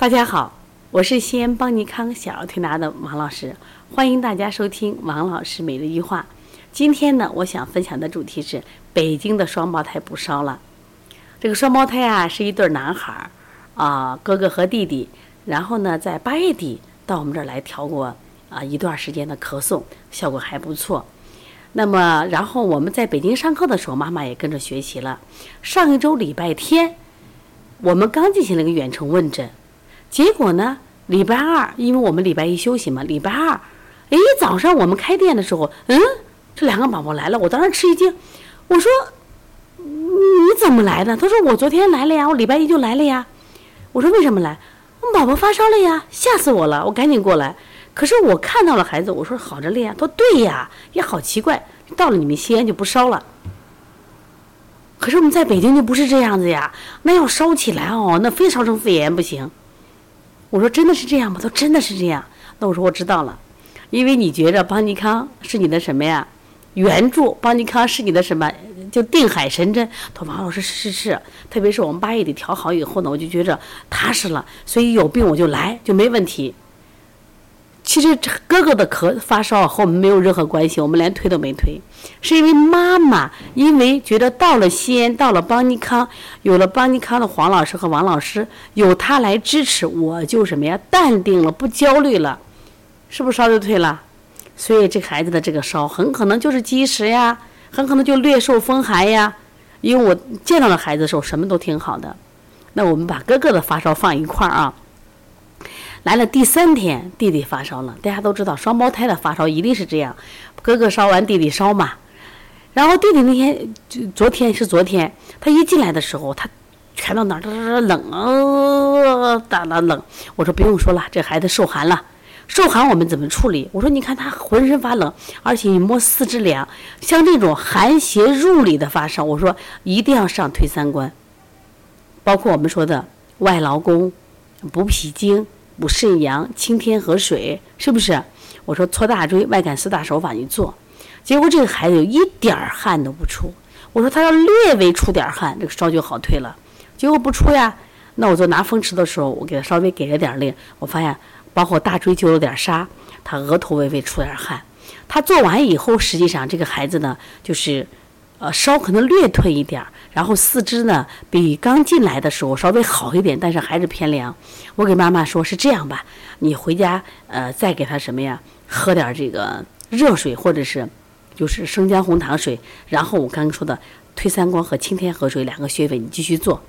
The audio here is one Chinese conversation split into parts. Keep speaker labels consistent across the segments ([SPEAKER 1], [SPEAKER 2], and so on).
[SPEAKER 1] 大家好，我是西安邦尼康小儿推拿的王老师，欢迎大家收听王老师每日一句话。今天呢，我想分享的主题是北京的双胞胎不烧了。这个双胞胎啊，是一对男孩儿啊，哥哥和弟弟。然后呢，在八月底到我们这儿来调过啊一段时间的咳嗽，效果还不错。那么，然后我们在北京上课的时候，妈妈也跟着学习了。上一周礼拜天，我们刚进行了一个远程问诊。结果呢？礼拜二，因为我们礼拜一休息嘛，礼拜二，哎，早上我们开店的时候，嗯，这两个宝宝来了，我当时吃一惊，我说，你怎么来的？他说我昨天来了呀，我礼拜一就来了呀。我说为什么来？我宝宝发烧了呀，吓死我了，我赶紧过来。可是我看到了孩子，我说好着呢呀。他说对呀，也好奇怪，到了你们西安就不烧了。可是我们在北京就不是这样子呀，那要烧起来哦，那非烧成肺炎不行。我说真的是这样吗？他说真的是这样。那我说我知道了，因为你觉着邦尼康是你的什么呀？援助，邦尼康是你的什么？就定海神针。他说王老师是是是，特别是我们八月底调好以后呢，我就觉着踏实了，所以有病我就来就没问题。其实哥哥的咳发烧和我们没有任何关系，我们连推都没推，是因为妈妈因为觉得到了西安，到了邦尼康，有了邦尼康的黄老师和王老师，有他来支持，我就什么呀，淡定了，不焦虑了，是不是烧就退了？所以这孩子的这个烧很可能就是积食呀，很可能就略受风寒呀。因为我见到了孩子的时候，什么都挺好的。那我们把哥哥的发烧放一块儿啊。来了第三天，弟弟发烧了。大家都知道，双胞胎的发烧一定是这样，哥哥烧完，弟弟烧嘛。然后弟弟那天就昨天是昨天，他一进来的时候，他全到哪儿冷啊，打了冷。我说不用说了，这孩子受寒了。受寒我们怎么处理？我说你看他浑身发冷，而且一摸四肢凉，像这种寒邪入里的发烧，我说一定要上推三关，包括我们说的外劳宫、补脾经。补肾阳、清天河水，是不是？我说搓大椎、外感四大手法你做，结果这个孩子有一点儿汗都不出。我说他要略微出点汗，这个烧就好退了。结果不出呀。那我就拿风池的时候，我给他稍微给了点力，我发现包括大椎就有点沙，他额头微微出点汗。他做完以后，实际上这个孩子呢，就是。呃，烧可能略退一点儿，然后四肢呢比刚进来的时候稍微好一点，但是还是偏凉。我给妈妈说，是这样吧，你回家呃再给他什么呀，喝点这个热水或者是就是生姜红糖水，然后我刚刚说的推三关和清天河水两个穴位你继续做。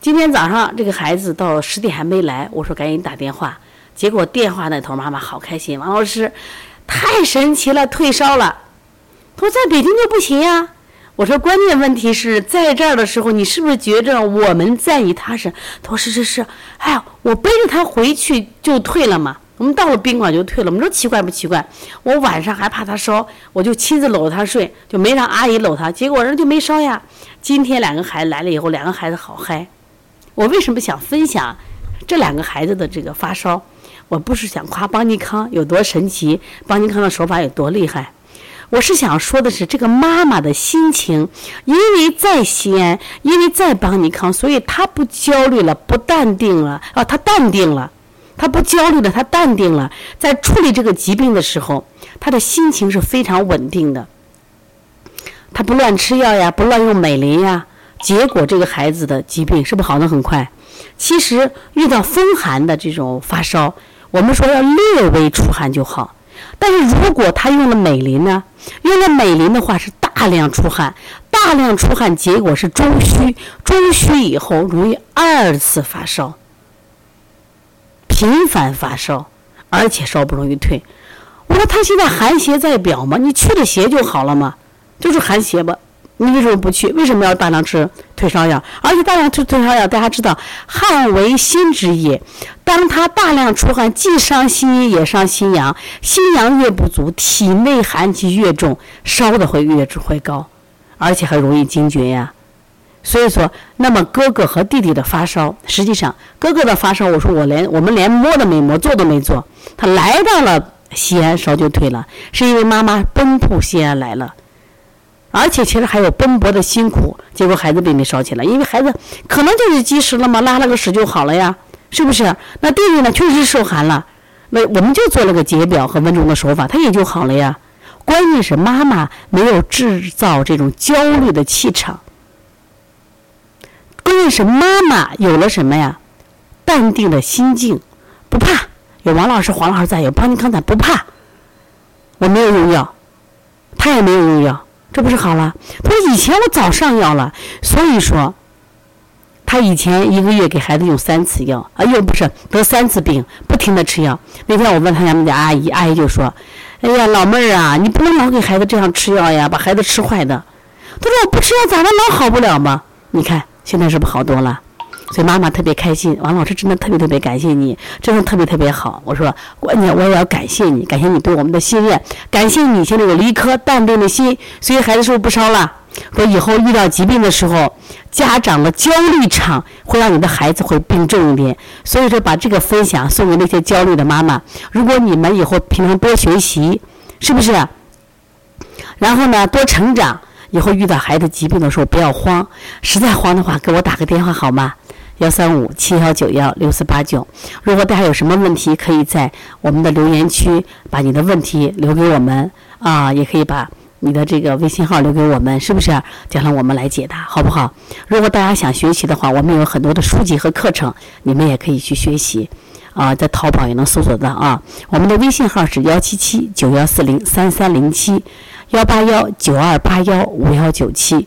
[SPEAKER 1] 今天早上这个孩子到十点还没来，我说赶紧打电话，结果电话那头妈妈好开心，王老师太神奇了，退烧了。他说在北京就不行呀。我说关键问题是在这儿的时候，你是不是觉着我们在意他是？他说是是是。哎呀，我背着他回去就退了嘛。我们到了宾馆就退了。我们说奇怪不奇怪？我晚上还怕他烧，我就亲自搂着他睡，就没让阿姨搂他。结果人就没烧呀。今天两个孩子来了以后，两个孩子好嗨。我为什么想分享这两个孩子的这个发烧？我不是想夸邦尼康有多神奇，邦尼康的手法有多厉害。我是想说的是，这个妈妈的心情，因为在西安，因为在邦尼康，所以她不焦虑了，不淡定了啊，她淡定了，她不焦虑了，她淡定了，在处理这个疾病的时候，她的心情是非常稳定的。她不乱吃药呀，不乱用美林呀，结果这个孩子的疾病是不是好的很快？其实遇到风寒的这种发烧，我们说要略微出汗就好。但是如果他用了美林呢？用了美林的话是大量出汗，大量出汗，结果是中虚，中虚以后容易二次发烧，频繁发烧，而且烧不容易退。我说他现在寒邪在表吗，你去了邪就好了嘛，就是寒邪吧。你为什么不去？为什么要大量吃退烧药？而且大量吃退烧药，大家知道，汗为心之液。当他大量出汗，既伤心，也伤心阳。心阳越不足，体内寒气越重，烧的会越会高，而且还容易惊厥呀。所以说，那么哥哥和弟弟的发烧，实际上哥哥的发烧，我说我连我们连摸都没摸，做都没做，他来到了西安，烧就退了，是因为妈妈奔赴西安来了。而且其实还有奔波的辛苦，结果孩子并没烧起来，因为孩子可能就是积食了嘛，拉了个屎就好了呀，是不是？那弟弟呢，确实受寒了，那我们就做了个解表和温中的手法，他也就好了呀。关键是妈妈没有制造这种焦虑的气场，关键是妈妈有了什么呀？淡定的心境，不怕。有王老师、黄老师在，有邦尼康在，不怕。我没有用药，他也没有用药，这不是好了？他说以前我早上药了，所以说，他以前一个月给孩子用三次药，啊，又不是得三次病，不停的吃药。那天我问他家们家阿姨，阿姨就说：“哎呀，老妹儿啊，你不能老给孩子这样吃药呀，把孩子吃坏的。”他说：“我不吃药咋的能好不了吗？你看现在是不是好多了？”所以妈妈特别开心，王老师真的特别特别感谢你，真的特别特别好。我说，关键我也要感谢你，感谢你对我们的信任，感谢你现在有一颗淡定的心，所以孩子是不是不烧了？说以后遇到疾病的时候，家长的焦虑场会让你的孩子会病重一点。所以说，把这个分享送给那些焦虑的妈妈。如果你们以后平常多学习，是不是？然后呢，多成长，以后遇到孩子疾病的时候不要慌，实在慌的话，给我打个电话好吗？幺三五七幺九幺六四八九，如果大家有什么问题，可以在我们的留言区把你的问题留给我们啊，也可以把你的这个微信号留给我们，是不是？将来我们来解答，好不好？如果大家想学习的话，我们有很多的书籍和课程，你们也可以去学习啊，在淘宝也能搜索到啊。我们的微信号是幺七七九幺四零三三零七，幺八幺九二八幺五幺九七。